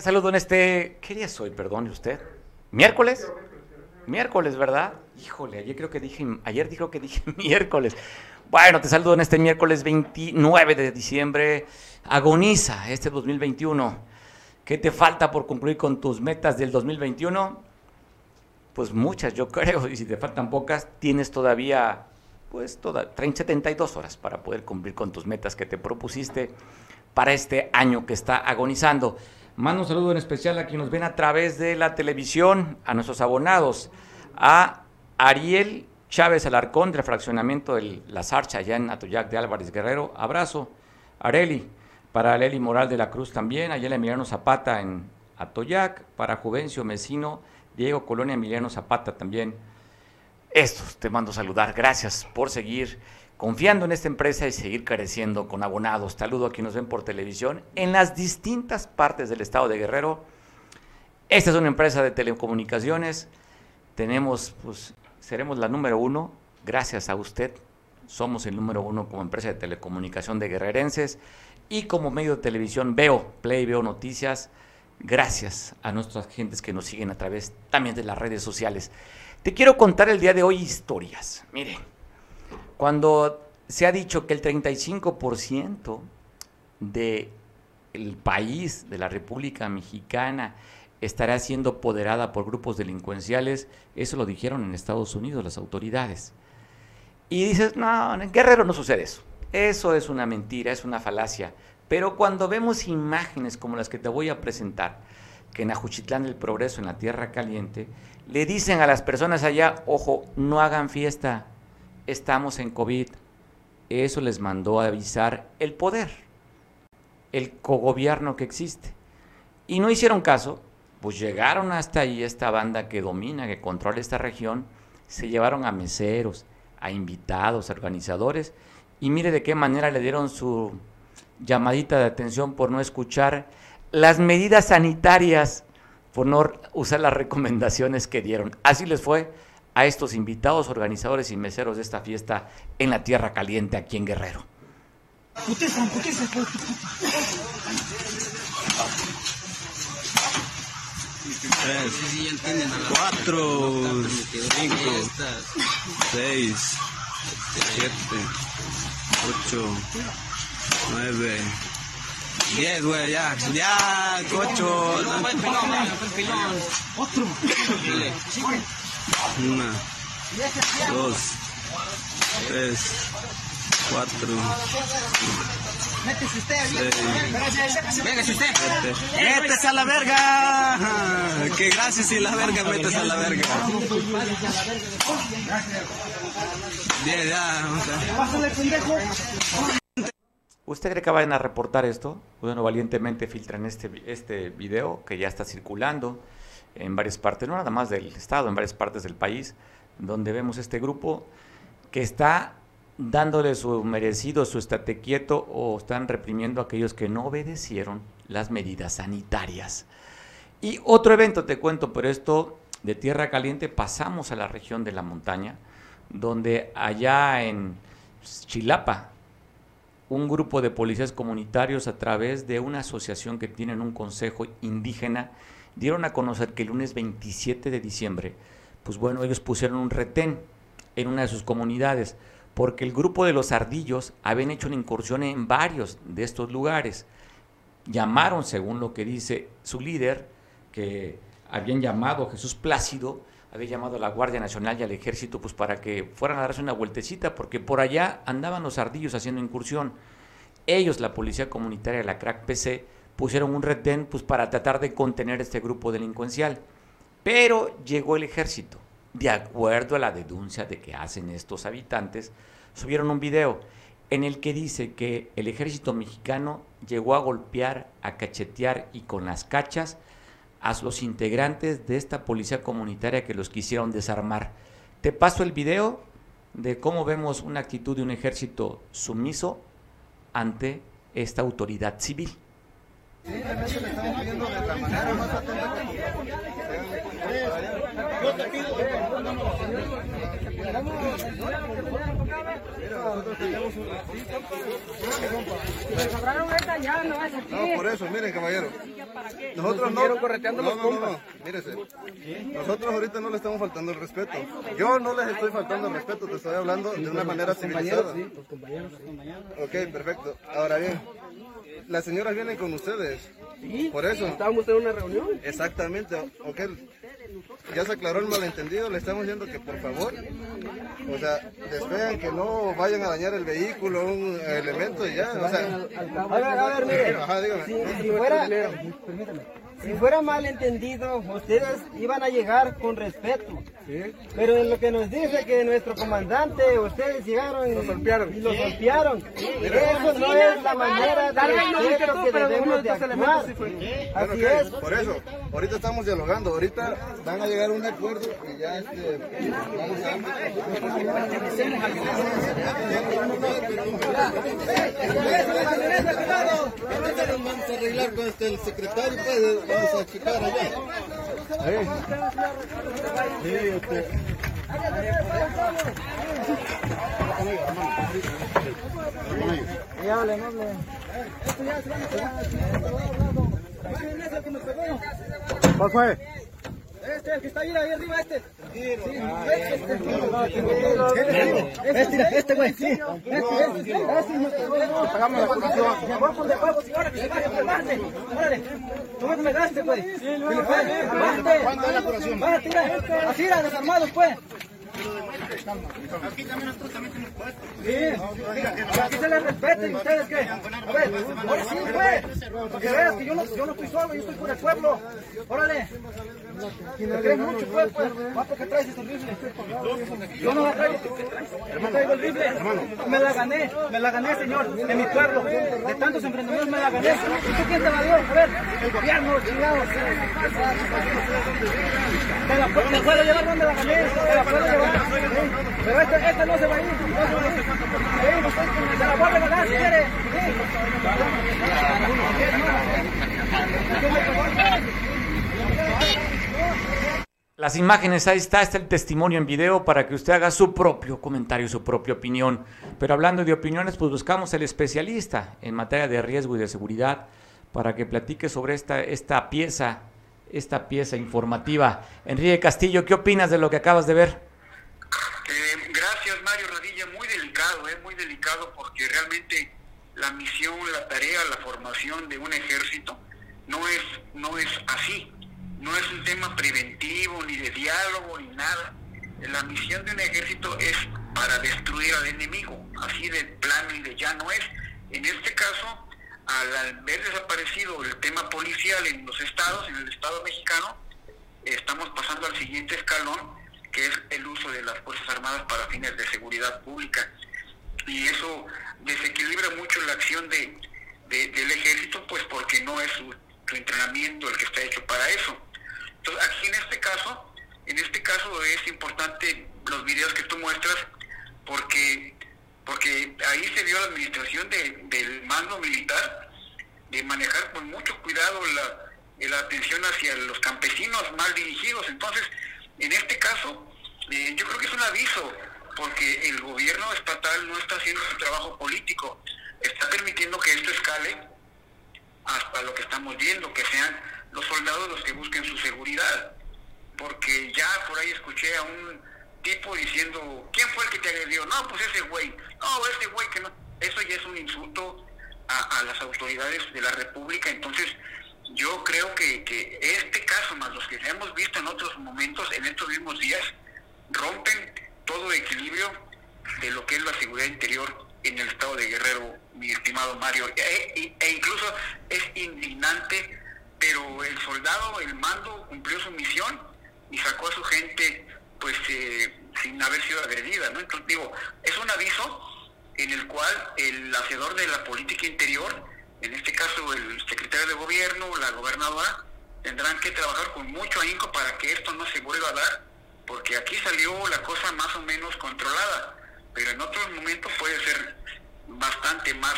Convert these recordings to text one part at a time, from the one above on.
Saludo en este. ¿Qué día es hoy? Perdone usted. ¿Miércoles? Miércoles, ¿verdad? Híjole, ayer creo que dije. Ayer dijo que dije miércoles. Bueno, te saludo en este miércoles 29 de diciembre. Agoniza este 2021. ¿Qué te falta por cumplir con tus metas del 2021? Pues muchas, yo creo. Y si te faltan pocas, tienes todavía, pues, toda, 30, 72 horas para poder cumplir con tus metas que te propusiste para este año que está agonizando. Mando un saludo en especial a quienes nos ven a través de la televisión, a nuestros abonados, a Ariel Chávez Alarcón del fraccionamiento de La Sarcha, allá en Atoyac de Álvarez Guerrero. Abrazo. Areli, para Leli Moral de la Cruz también, allá en Emiliano Zapata en Atoyac, para Juvencio Mesino, Diego Colonia Emiliano Zapata también. Estos te mando saludar. Gracias por seguir confiando en esta empresa y seguir creciendo con abonados. Saludo a quienes nos ven por televisión en las distintas partes del estado de Guerrero. Esta es una empresa de telecomunicaciones. Tenemos, pues, seremos la número uno. Gracias a usted. Somos el número uno como empresa de telecomunicación de guerrerenses y como medio de televisión veo Play, veo noticias. Gracias a nuestras gentes que nos siguen a través también de las redes sociales. Te quiero contar el día de hoy historias. Miren. Cuando se ha dicho que el 35% del país, de la República Mexicana, estará siendo apoderada por grupos delincuenciales, eso lo dijeron en Estados Unidos las autoridades. Y dices, no, en Guerrero no sucede eso. Eso es una mentira, es una falacia. Pero cuando vemos imágenes como las que te voy a presentar, que en Ajuchitlán del Progreso, en la Tierra Caliente, le dicen a las personas allá, ojo, no hagan fiesta, estamos en COVID. Eso les mandó a avisar el poder, el cogobierno que existe. Y no hicieron caso, pues llegaron hasta ahí esta banda que domina, que controla esta región, se llevaron a meseros, a invitados, a organizadores, y mire de qué manera le dieron su llamadita de atención por no escuchar las medidas sanitarias, por no usar las recomendaciones que dieron. Así les fue a estos invitados, organizadores y meseros de esta fiesta en la Tierra Caliente aquí en Guerrero. cuatro, cinco, seis, siete, ocho, nueve, diez, güey, ya, ya, ocho, otro, una, dos, tres, cuatro. Métese usted, Véngase usted. Métese a la verga. Que gracias y la verga, métese a la verga. Bien, ya, ¿Usted cree que vayan a reportar esto? Bueno, valientemente filtran este, este video que ya está circulando en varias partes, no nada más del Estado, en varias partes del país, donde vemos este grupo que está dándole su merecido, su estate quieto o están reprimiendo a aquellos que no obedecieron las medidas sanitarias. Y otro evento te cuento, pero esto de Tierra Caliente pasamos a la región de la montaña, donde allá en Chilapa, un grupo de policías comunitarios a través de una asociación que tienen un consejo indígena dieron a conocer que el lunes 27 de diciembre, pues bueno, ellos pusieron un retén en una de sus comunidades, porque el grupo de los ardillos habían hecho una incursión en varios de estos lugares. Llamaron, según lo que dice su líder, que habían llamado a Jesús Plácido, había llamado a la Guardia Nacional y al Ejército pues para que fueran a darse una vueltecita, porque por allá andaban los ardillos haciendo incursión. Ellos, la Policía Comunitaria la CRAC PC, pusieron un retén pues, para tratar de contener este grupo delincuencial. Pero llegó el ejército. De acuerdo a la denuncia de que hacen estos habitantes, subieron un video en el que dice que el ejército mexicano llegó a golpear, a cachetear y con las cachas a los integrantes de esta policía comunitaria que los quisieron desarmar. Te paso el video de cómo vemos una actitud de un ejército sumiso ante esta autoridad civil. Simplemente le estamos pidiendo de la manera más atenta que no, por eso, miren, caballero. Nosotros no. No, no, no, mírese. Nosotros ahorita no le estamos faltando el respeto. Yo no les estoy faltando el respeto, te estoy hablando de una manera civilizada. Ok, perfecto. Ahora bien, las señoras vienen con ustedes. Por eso. ¿Estábamos en una reunión? Exactamente, ok. Ya se aclaró el malentendido, le estamos diciendo que por favor, o sea, despegan que no vayan a dañar el vehículo, un elemento y ya, o sea. A ver, a ver, mire. Ajá. Si, si fuera, si fuera malentendido, ustedes iban a llegar con respeto. Pero en lo que nos dice que nuestro comandante, ustedes llegaron y, golpearon. y lo golpearon. Eso no es la manera de que debemos de actuar. Así es. Por eso, ahorita estamos dialogando, ahorita van a llegar a un acuerdo y ya este, vamos Vamos a arreglar con este, el secretario, pues, vamos a checar allá. ¿Cuál fue? Este, el que está ahí, ahí arriba, este. Sí, este, este, este, güey, sí. Este, este, este. Pagamos la debajo, señora, que se vaya. Órale. Tú me pegaste, güey. ¿Cuánto es la. Así, desarmados, pues. Aquí también nosotros también tenemos puesto. Sí, aquí se les respeta y ustedes qué. A ver, ahora sí, pues. Para que veas que yo no, yo no estoy solo, yo estoy por el pueblo. Órale. Me crees mucho, pues, pues. ¿Cuánto que traes ese rifle? Yo no la traigo. Yo traigo el rifle. Me la gané, me la gané, señor, en mi pueblo. De tantos emprendedores me la gané. ¿Y tú quién te la dio? A ver, el gobierno, chingados. Me la, me puedo llevar donde la gané, me la puedo llevar. Pero esta, esta no se va a ir. No se ir. Sí, Se la voy a regalar si quiere. Las imágenes, ahí está, está el testimonio en video para que usted haga su propio comentario, su propia opinión. Pero hablando de opiniones, pues buscamos el especialista en materia de riesgo y de seguridad para que platique sobre esta, esta pieza, esta pieza informativa. Enrique Castillo, ¿qué opinas de lo que acabas de ver? Eh, gracias, Mario Radilla. Muy delicado, es muy delicado porque realmente la misión, la tarea, la formación de un ejército no es, no es así. No es un tema preventivo, ni de diálogo, ni nada. La misión de un ejército es para destruir al enemigo. Así de plano y de llano es. En este caso, al haber desaparecido el tema policial en los estados, en el estado mexicano, estamos pasando al siguiente escalón, que es el uso de las Fuerzas Armadas para fines de seguridad pública. Y eso desequilibra mucho la acción de, de- del ejército, pues porque no es su entrenamiento el que está hecho para eso. Entonces, aquí en este caso, en este caso es importante los videos que tú muestras, porque porque ahí se dio la administración de- del mando militar de manejar con mucho cuidado la, la atención hacia los campesinos mal dirigidos. Entonces, en este caso, eh, yo creo que es un aviso, porque el gobierno estatal no está haciendo su trabajo político, está permitiendo que esto escale hasta lo que estamos viendo, que sean los soldados los que busquen su seguridad. Porque ya por ahí escuché a un tipo diciendo, ¿quién fue el que te agredió? No, pues ese güey. No, ese güey que no. Eso ya es un insulto a, las autoridades de la República. Entonces, yo creo que, que este caso, más los que hemos visto en otros momentos, en estos mismos días, rompen todo equilibrio de lo que es la seguridad interior en el estado de Guerrero, mi estimado Mario. E, e- e incluso es indignante, pero el soldado, el mando, cumplió su misión y sacó a su gente pues eh, sin haber sido agredida, ¿no? Entonces digo, es un aviso en el cual el hacedor de la política interior, en este caso el secretario de gobierno, la gobernadora, tendrán que trabajar con mucho ahínco para que esto no se vuelva a dar, porque aquí salió la cosa más o menos controlada, pero en otros momentos puede ser bastante más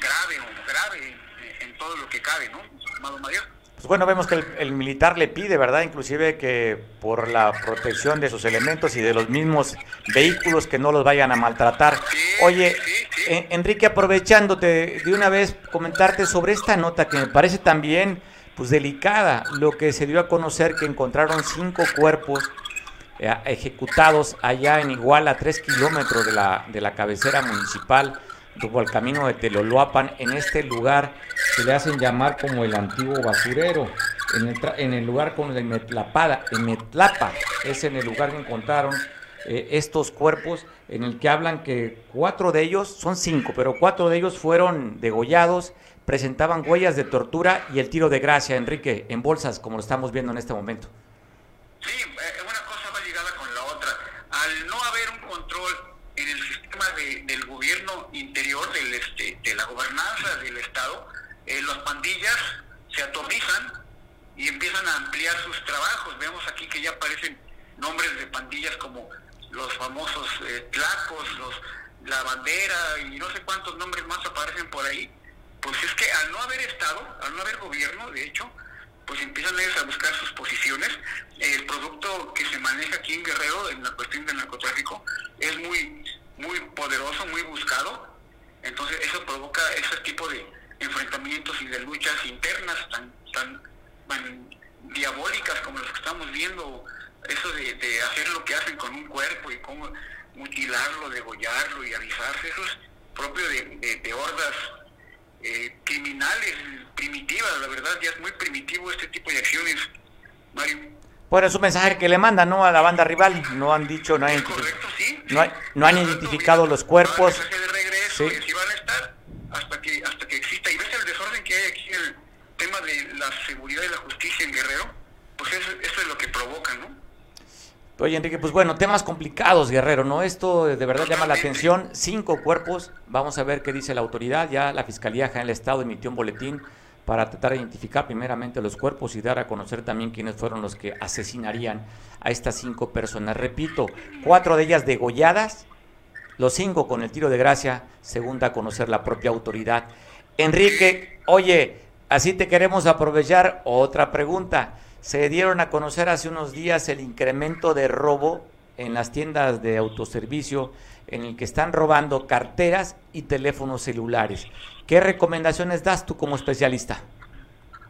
grave o grave en, todo lo que cabe, ¿no? Amado Mario. Pues bueno, vemos que el, militar le pide, ¿verdad? Inclusive que por la protección de sus elementos y de los mismos vehículos que no los vayan a maltratar. Oye, Enrique, aprovechándote de una vez comentarte sobre esta nota que me parece también pues delicada, lo que se dio a conocer que encontraron cinco cuerpos eh, ejecutados allá en Iguala, tres kilómetros de la, de la cabecera municipal rumbo al camino de Teloloapan. En este lugar se le hacen llamar como el antiguo basurero. En el, en el lugar con el Metlapada, en Metlapa, es en el lugar que encontraron eh, estos cuerpos, en el que hablan que cuatro de ellos, son cinco, pero cuatro de ellos fueron degollados, presentaban huellas de tortura y el tiro de gracia, Enrique, en bolsas, como lo estamos viendo en este momento. Sí, eh, una cosa va ligada con la otra. Al no haber un control en el sistema del gobierno interior, de la gobernanza del Estado, eh, las pandillas se atomizan y empiezan a ampliar sus trabajos. Vemos aquí que ya aparecen nombres de pandillas como los famosos eh, Tlacos, los, la bandera y no sé cuántos nombres más aparecen por ahí. Pues es que al no haber Estado, al no haber gobierno, de hecho, pues empiezan ellos a buscar sus posiciones. El producto que se maneja aquí en Guerrero en la cuestión del narcotráfico es muy, muy poderoso, muy buscado. Entonces eso provoca ese tipo de enfrentamientos y de luchas internas tan, tan, diabólicas como las que estamos viendo. Eso de, hacer lo que hacen con un cuerpo y cómo mutilarlo, degollarlo y avisarse, eso es propio de, de hordas eh, criminales, primitivas, la verdad ya es muy primitivo este tipo de acciones, Mario. Bueno, es un mensaje que le mandan, ¿no? A la banda rival, no han dicho, no, han, correcto, sí, no, no han identificado los cuerpos. Sí. y van a estar hasta que, hasta que exista. Y ves el desorden que hay aquí en el tema de la seguridad y la justicia en Guerrero, pues eso, eso es lo que provoca, ¿no? Oye, Enrique, pues bueno, temas complicados, Guerrero, ¿no? Esto de verdad llama la atención. Cinco cuerpos, vamos a ver qué dice la autoridad. Ya la Fiscalía General del Estado emitió un boletín para tratar de identificar primeramente los cuerpos y dar a conocer también quiénes fueron los que asesinarían a estas cinco personas. Repito, cuatro de ellas degolladas, los cinco con el tiro de gracia, según da a conocer la propia autoridad. Enrique, oye, así te queremos aprovechar otra pregunta se dieron a conocer hace unos días el incremento de robo en las tiendas de autoservicio en el que están robando carteras y teléfonos celulares. ¿Qué recomendaciones das tú como especialista?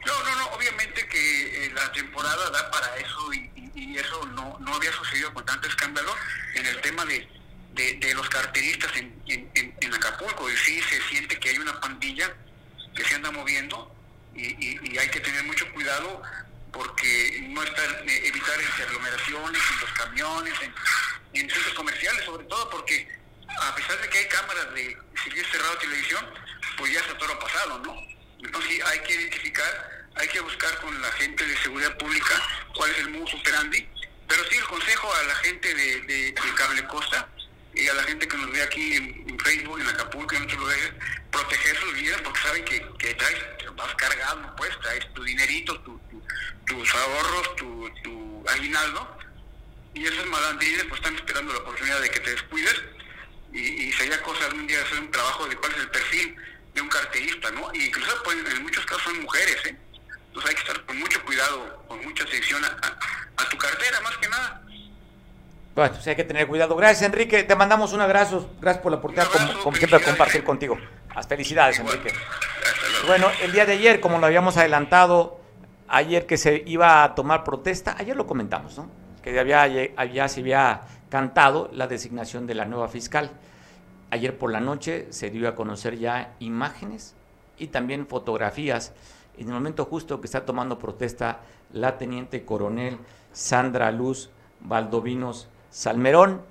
No, no, no, obviamente que eh, la temporada da para eso y, eso no, no, había sucedido con tanto escándalo en el tema de, de, los carteristas en, en, en, Acapulco. Y sí se siente que hay una pandilla que se anda moviendo y, y hay que tener mucho cuidado porque no están, eh, evitar aglomeraciones en los camiones, en, en, centros comerciales, sobre todo porque a pesar de que hay cámaras de seguir cerrado televisión, pues ya está todo pasado, ¿no? Entonces hay que identificar, hay que buscar con la gente de seguridad pública cuál es el modus operandi, pero sí el consejo a la gente de, de, Cable Costa y a la gente que nos ve aquí en, Facebook, en Acapulco, en otros lugares, proteger sus vidas porque saben que, que traes, vas cargando, pues traes tu dinerito, tu, tus ahorros, tu, tu aguinaldo, y esos malandrines pues están esperando la oportunidad de que te descuides y, sería cosa de un día hacer un trabajo de cuál es el perfil de un carterista, ¿no? Y incluso pues, en muchos casos son mujeres, ¿eh? Entonces hay que estar con mucho cuidado, con mucha atención a, tu cartera, más que nada. Bueno, pues hay que tener cuidado. Gracias, Enrique. Te mandamos un abrazo. Gracias por la oportunidad, como, siempre, compartir contigo. Las felicidades, Enrique. Bueno, el día de ayer, como lo habíamos adelantado, ayer que se iba a tomar protesta, ayer lo comentamos, ¿no? Que había, ya se había cantado la designación de la nueva fiscal. Ayer por la noche se dio a conocer ya imágenes y también fotografías. En el momento justo que está tomando protesta la teniente coronel Sandra Luz Valdovinos Salmerón,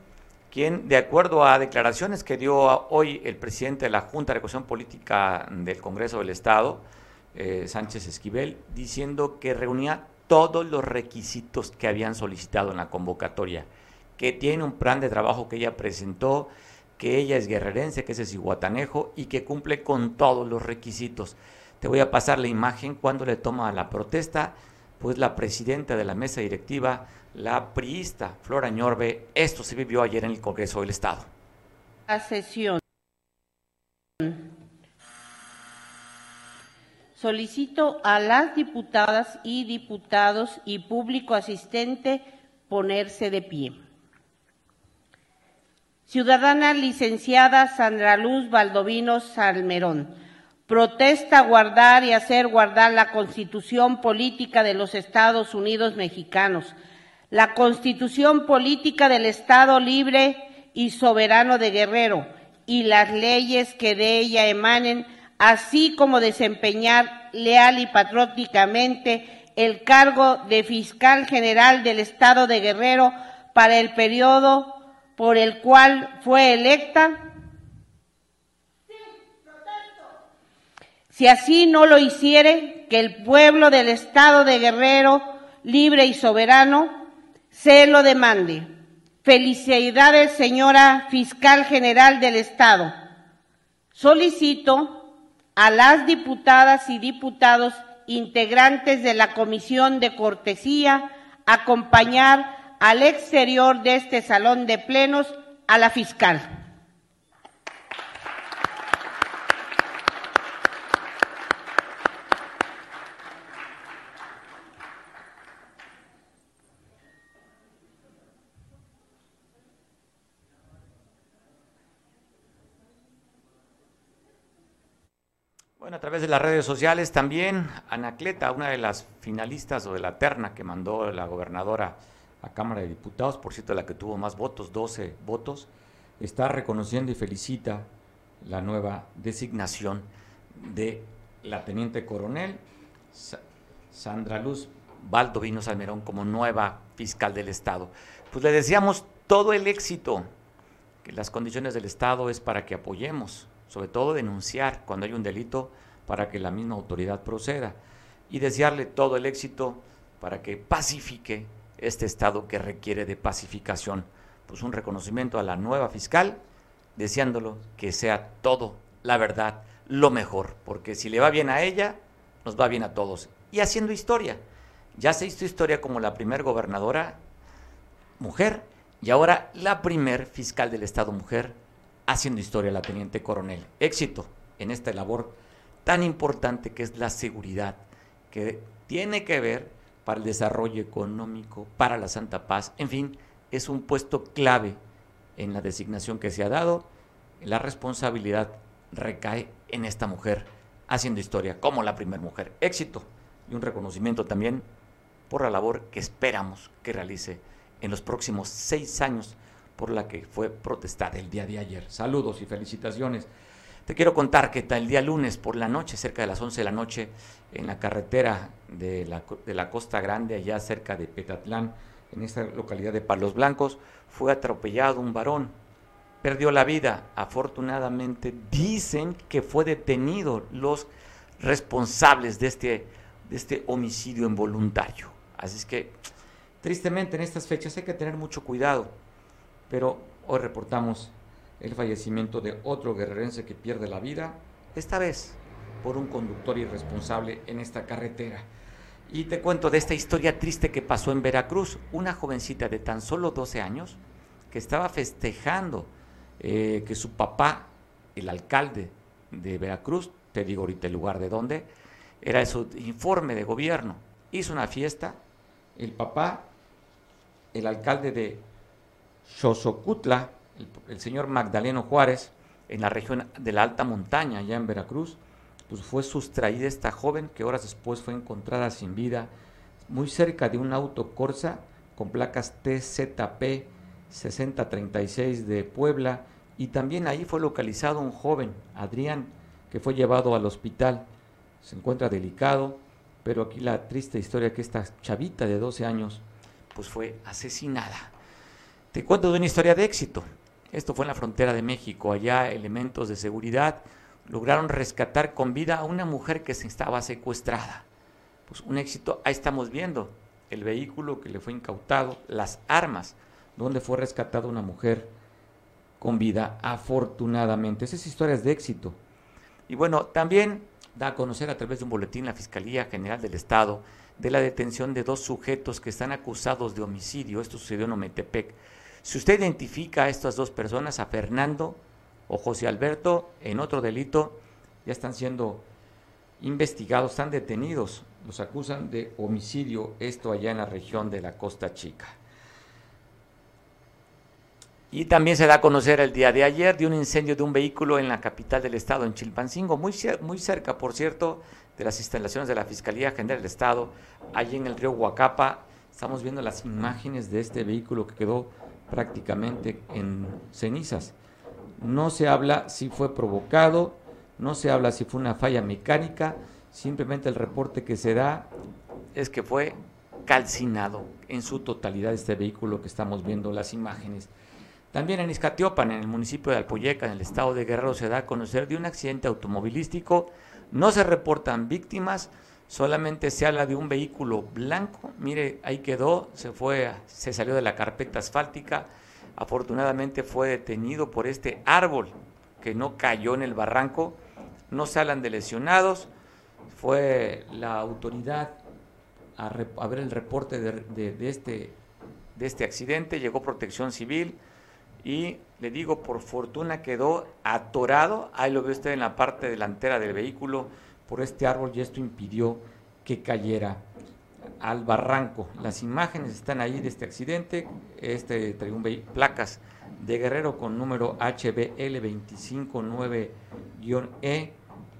quien, de acuerdo a declaraciones que dio hoy el presidente de la Junta de Recuperación Política del Congreso del Estado, eh, Sánchez Esquivel, diciendo que reunía todos los requisitos que habían solicitado en la convocatoria, que tiene un plan de trabajo que ella presentó, que ella es guerrerense, que es iguatanejo y que cumple con todos los requisitos. Te voy a pasar la imagen cuando le toma la protesta, pues la presidenta de la mesa directiva, la priista Flora Ñorbe, esto se vivió ayer en el Congreso del Estado. La sesión Solicito a las diputadas y diputados y público asistente ponerse de pie. Ciudadana licenciada Sandra Luz Valdovino Salmerón. Protesta guardar y hacer guardar la Constitución Política de los Estados Unidos Mexicanos, la Constitución Política del Estado Libre y Soberano de Guerrero y las leyes que de ella emanen así como desempeñar leal y patrióticamente el cargo de fiscal general del Estado de Guerrero para el periodo por el cual fue electa? Si así no lo hiciere, que el pueblo del Estado de Guerrero, libre y soberano, se lo demande. Felicidades, señora fiscal general del Estado. Solicito a las diputadas y diputados integrantes de la Comisión de Cortesía acompañar al exterior de este salón de plenos a la fiscal. a través de las redes sociales también Anacleta, una de las finalistas o de la terna que mandó la gobernadora a Cámara de Diputados, por cierto, la que tuvo más votos, 12 votos, está reconociendo y felicita la nueva designación de la teniente coronel Sandra Luz Valdovino Salmerón como nueva fiscal del Estado. Pues le deseamos todo el éxito, que las condiciones del Estado es para que apoyemos sobre todo denunciar cuando hay un delito para que la misma autoridad proceda y desearle todo el éxito para que pacifique este Estado que requiere de pacificación. Pues un reconocimiento a la nueva fiscal, deseándolo que sea todo la verdad, lo mejor, porque si le va bien a ella, nos va bien a todos. Y haciendo historia. Ya se hizo historia como la primer gobernadora mujer y ahora la primer fiscal del Estado mujer haciendo historia la teniente coronel. Éxito en esta labor tan importante que es la seguridad, que tiene que ver para el desarrollo económico, para la Santa Paz, en fin, es un puesto clave en la designación que se ha dado. La responsabilidad recae en esta mujer haciendo historia como la primera mujer. Éxito y un reconocimiento también por la labor que esperamos que realice en los próximos seis años por la que fue protestada el día de ayer. Saludos y felicitaciones. Te quiero contar que el día lunes por la noche, cerca de las 11 de la noche, en la carretera de la, Costa Grande, allá cerca de Petatlán, en esta localidad de Palos Blancos, fue atropellado un varón. Perdió la vida. Afortunadamente dicen que fue detenido los responsables de este, de este homicidio involuntario. Así es que, tristemente, en estas fechas hay que tener mucho cuidado pero hoy reportamos el fallecimiento de otro guerrerense que pierde la vida, esta vez por un conductor irresponsable en esta carretera. Y te cuento de esta historia triste que pasó en Veracruz. Una jovencita de tan solo 12 años que estaba festejando eh, que su papá, el alcalde de Veracruz, te digo ahorita el lugar de dónde, era su informe de gobierno. Hizo una fiesta, el papá, el alcalde de Xosocutla, el, señor Magdaleno Juárez, en la región de la alta montaña, allá en Veracruz, pues fue sustraída esta joven que horas después fue encontrada sin vida muy cerca de un auto Corsa con placas TZP 6036 de Puebla y también ahí fue localizado un joven, Adrián, que fue llevado al hospital. Se encuentra delicado, pero aquí la triste historia que esta chavita de 12 años pues fue asesinada. Te cuento de una historia de éxito. Esto fue en la frontera de México. Allá elementos de seguridad lograron rescatar con vida a una mujer que se estaba secuestrada. Pues un éxito, ahí estamos viendo el vehículo que le fue incautado, las armas, donde fue rescatada una mujer con vida, afortunadamente. Esas historias de éxito. Y bueno, también da a conocer a través de un boletín la Fiscalía General del Estado de la detención de dos sujetos que están acusados de homicidio. Esto sucedió en Ometepec. Si usted identifica a estas dos personas, a Fernando o José Alberto, en otro delito, ya están siendo investigados, están detenidos. Los acusan de homicidio, esto allá en la región de la Costa Chica. Y también se da a conocer el día de ayer de un incendio de un vehículo en la capital del estado, en Chilpancingo, muy, cerca, por cierto, de las instalaciones de la Fiscalía General del Estado, allí en el río Huacapa. Estamos viendo las imágenes de este vehículo que quedó prácticamente en cenizas. No se habla si fue provocado, no se habla si fue una falla mecánica, simplemente el reporte que se da es que fue calcinado en su totalidad este vehículo que estamos viendo las imágenes. También en Izcatiopan, en el municipio de Alpoyeca, en el estado de Guerrero, se da a conocer de un accidente automovilístico. No se reportan víctimas, solamente se habla de un vehículo blanco. Mire, ahí quedó, se fue, se salió de la carpeta asfáltica. Afortunadamente fue detenido por este árbol que no cayó en el barranco. No se hablan de lesionados. Fue la autoridad a, ver el reporte de, este, de este accidente. Llegó protección civil y le digo, por fortuna quedó atorado, ahí lo ve usted en la parte delantera del vehículo, por este árbol y esto impidió que cayera al barranco. Las imágenes están ahí de este accidente, este trae placas de Guerrero con número HBL259-E,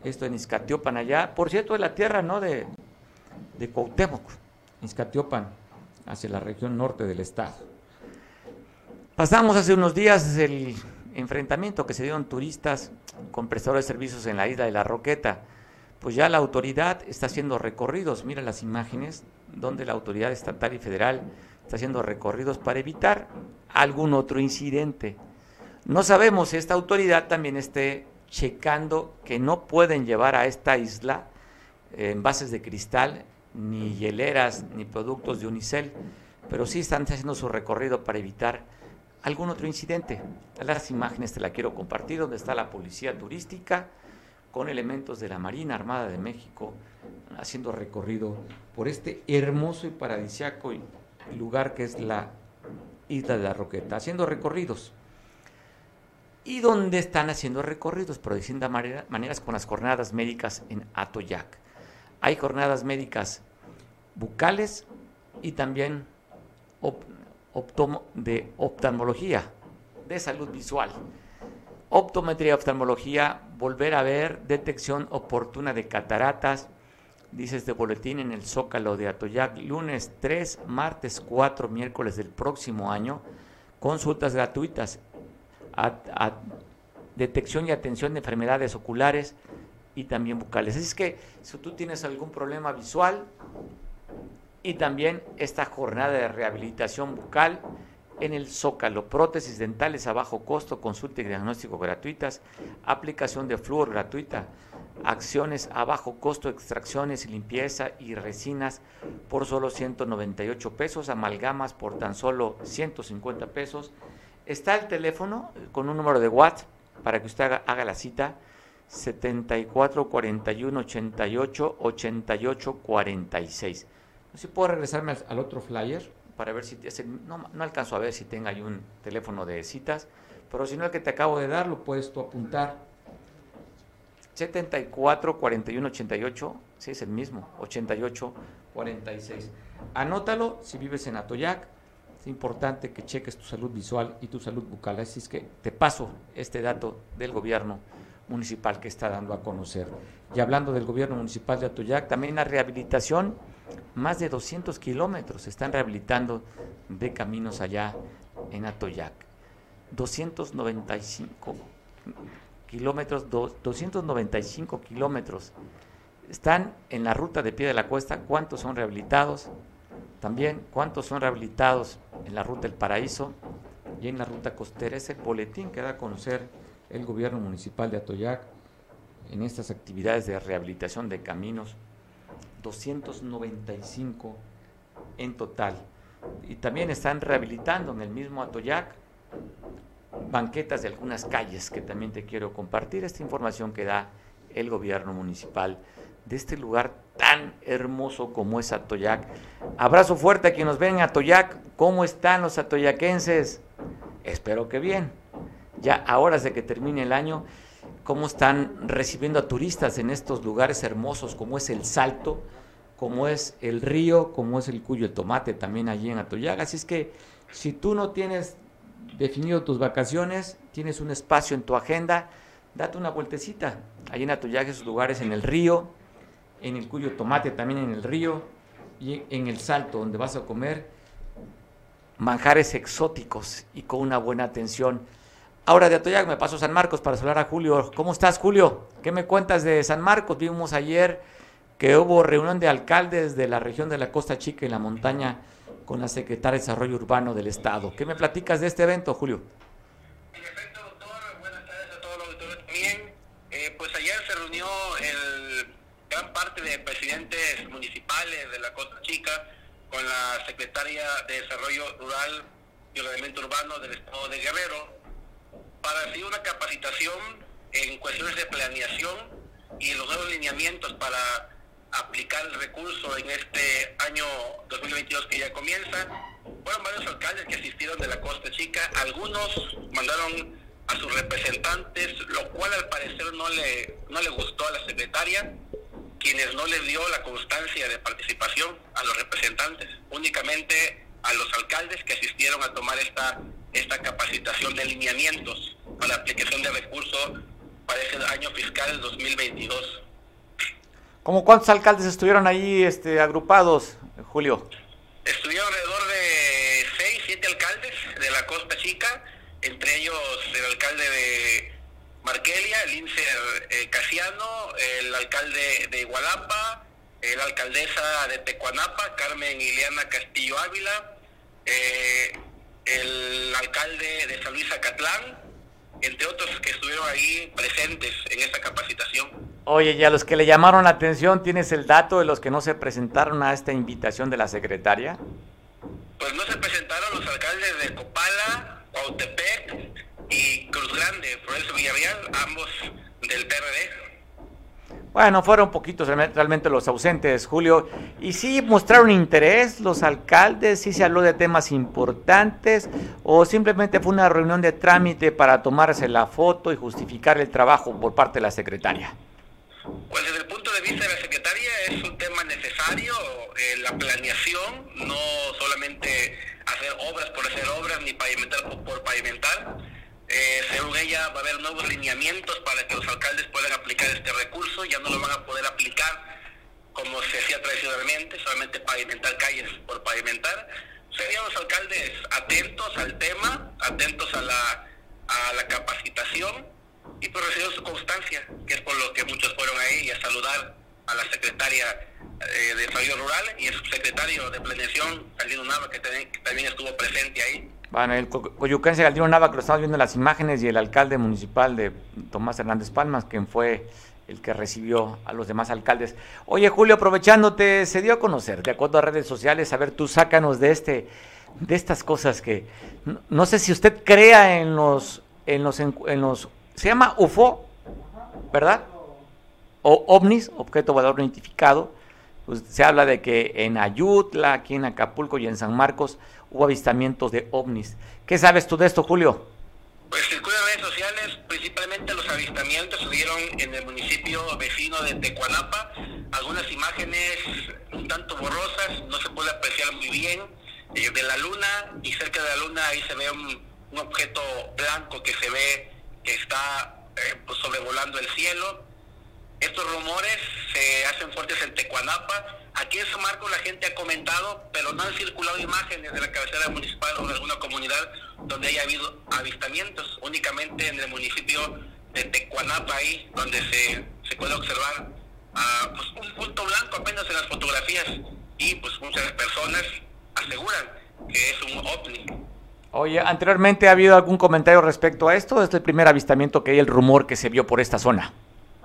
esto en Izcatiopan allá, por cierto de la tierra, ¿no? De, de Cuauhtémoc, hacia la región norte del estado. Pasamos hace unos días el enfrentamiento que se dieron turistas con prestadores de servicios en la isla de La Roqueta. Pues ya la autoridad está haciendo recorridos, mira las imágenes, donde la autoridad estatal y federal está haciendo recorridos para evitar algún otro incidente. No sabemos si esta autoridad también esté checando que no pueden llevar a esta isla envases de cristal, ni hieleras, ni productos de unicel, pero sí están haciendo su recorrido para evitar algún otro incidente. Las imágenes te la quiero compartir, donde está la policía turística con elementos de la Marina Armada de México haciendo recorrido por este hermoso y paradisiaco lugar que es la isla de la Roqueta, haciendo recorridos. ¿Y dónde están haciendo recorridos? Por distintas maneras con las jornadas médicas en Atoyac. Hay jornadas médicas bucales y también de oftalmología, de salud visual. Optometría, oftalmología, volver a ver, detección oportuna de cataratas, dice este boletín en el Zócalo de Atoyac, lunes 3, martes 4, miércoles del próximo año, consultas gratuitas, detección y atención de enfermedades oculares y también bucales. Así es que si tú tienes algún problema visual, y también esta jornada de rehabilitación bucal en el Zócalo, prótesis dentales a bajo costo, consulta y diagnóstico gratuitas, aplicación de flúor gratuita, acciones a bajo costo, extracciones limpieza y resinas por solo 198 pesos, amalgamas por tan solo 150 pesos. Está el teléfono con un número de WhatsApp para que usted haga, la cita 74 41 88 88 46. Si puedo regresarme al, otro flyer para ver si no, no, alcanzo a ver si tenga ahí un teléfono de citas, pero si no el que te acabo de dar lo puedes tú apuntar. 74 41 88, sí es el mismo, 88 46. Anótalo si vives en Atoyac. Es importante que cheques tu salud visual y tu salud bucal. Así es que te paso este dato del gobierno municipal que está dando a conocer. Y hablando del gobierno municipal de Atoyac, también la rehabilitación más de 200 kilómetros se están rehabilitando de caminos allá en Atoyac. 295 kilómetros, 295 kilómetros. Están en la ruta de pie de la cuesta. ¿Cuántos son rehabilitados? También, ¿cuántos son rehabilitados en la ruta del Paraíso y en la ruta costera? Es el boletín que da a conocer el gobierno municipal de Atoyac en estas actividades de rehabilitación de caminos 295 en total. Y también están rehabilitando en el mismo Atoyac banquetas de algunas calles que también te quiero compartir. Esta información que da el gobierno municipal de este lugar tan hermoso como es Atoyac. Abrazo fuerte a quienes nos ven en Atoyac. ¿Cómo están los atoyaquenses? Espero que bien. Ya ahora de que termine el año, cómo están recibiendo a turistas en estos lugares hermosos como es el Salto, como es el río, como es el Cuyo el Tomate también allí en Atoyaga. Así es que si tú no tienes definido tus vacaciones, tienes un espacio en tu agenda, date una vueltecita. Allí en Atoyaga, esos lugares en el río, en el Cuyo Tomate también en el río y en el Salto, donde vas a comer manjares exóticos y con una buena atención. Ahora de Atoyaga me paso a San Marcos para saludar a Julio. ¿Cómo estás, Julio? ¿Qué me cuentas de San Marcos? Vimos ayer que hubo reunión de alcaldes de la región de la Costa Chica y la montaña con la secretaria de Desarrollo Urbano del Estado. ¿Qué me platicas de este evento, Julio? En efecto, doctor, buenas tardes a todos los auditores también. Eh, pues ayer se reunió el gran parte de presidentes municipales de la Costa Chica con la secretaria de Desarrollo Rural y Ordenamiento Urbano del Estado de Guerrero para recibir una capacitación en cuestiones de planeación y los nuevos lineamientos para aplicar el recurso en este año 2022 que ya comienza. Fueron varios alcaldes que asistieron de la Costa Chica, algunos mandaron a sus representantes, lo cual al parecer no le, no le gustó a la secretaria, quienes no le dio la constancia de participación a los representantes, únicamente a los alcaldes que asistieron a tomar esta, esta capacitación de lineamientos para la aplicación de recursos para ese año fiscal 2022. ¿Cómo cuántos alcaldes estuvieron ahí este, agrupados, Julio? Estuvieron alrededor de seis, siete alcaldes de la Costa Chica, entre ellos el alcalde de Marquelia, el INSER eh, Casiano, el alcalde de Igualapa, la alcaldesa de Tecuanapa, Carmen Ileana Castillo Ávila, eh, el alcalde de San Luis Acatlán, entre otros que estuvieron ahí presentes en esta capacitación. Oye, y a los que le llamaron la atención, ¿tienes el dato de los que no se presentaron a esta invitación de la secretaria? Pues no se presentaron los alcaldes de Copala, Cuautepec y Cruz Grande, Florencio Villarreal, ambos del PRD. Bueno, fueron poquitos realmente los ausentes, Julio. Y sí mostraron interés los alcaldes, sí se habló de temas importantes, o simplemente fue una reunión de trámite para tomarse la foto y justificar el trabajo por parte de la secretaria. Pues desde el punto de vista de la secretaria es un tema necesario, eh, la planeación, no solamente hacer obras por hacer obras ni pavimentar por, pavimentar. Eh, según ella va a haber nuevos lineamientos para que los alcaldes puedan aplicar este recurso, ya no lo van a poder aplicar como se hacía tradicionalmente, solamente pavimentar calles por pavimentar. Serían los alcaldes atentos al tema, atentos a la, a la capacitación y pues recibieron su constancia, que es por lo que muchos fueron ahí a saludar a la secretaria eh, de Desarrollo Rural y el subsecretario de Planeación, Galdino Nava, que también estuvo presente ahí. Bueno, el co- coyucanse Galdino Nava, que lo estamos viendo en las imágenes, y el alcalde municipal de Tomás Hernández Palmas, quien fue el que recibió a los demás alcaldes. Oye, Julio, aprovechándote, se dio a conocer, de acuerdo a redes sociales, a ver, tú sácanos de este, de estas cosas que, no, sé si usted crea en los, en los, en, los, se llama UFO, ¿verdad? O ovnis, objeto volador no identificado. Pues se habla de que en Ayutla, aquí en Acapulco y en San Marcos hubo avistamientos de ovnis. ¿Qué sabes tú de esto, Julio? Pues circulan redes sociales, principalmente los avistamientos se dieron en el municipio vecino de Tecuanapa, algunas imágenes un tanto borrosas, no se puede apreciar muy bien, eh, de la luna y cerca de la luna ahí se ve un, un objeto blanco que se ve que está eh, pues, sobrevolando el cielo. Estos rumores se hacen fuertes en Tecuanapa. Aquí en San Marcos la gente ha comentado, pero no han circulado imágenes de la cabecera municipal o de alguna comunidad donde haya habido avistamientos. Únicamente en el municipio de Tecuanapa, ahí donde se, se puede observar ah, pues, un punto blanco apenas en las fotografías. Y pues muchas personas aseguran que es un ovni. Oye, anteriormente ha habido algún comentario respecto a esto. Es el primer avistamiento que hay, el rumor que se vio por esta zona.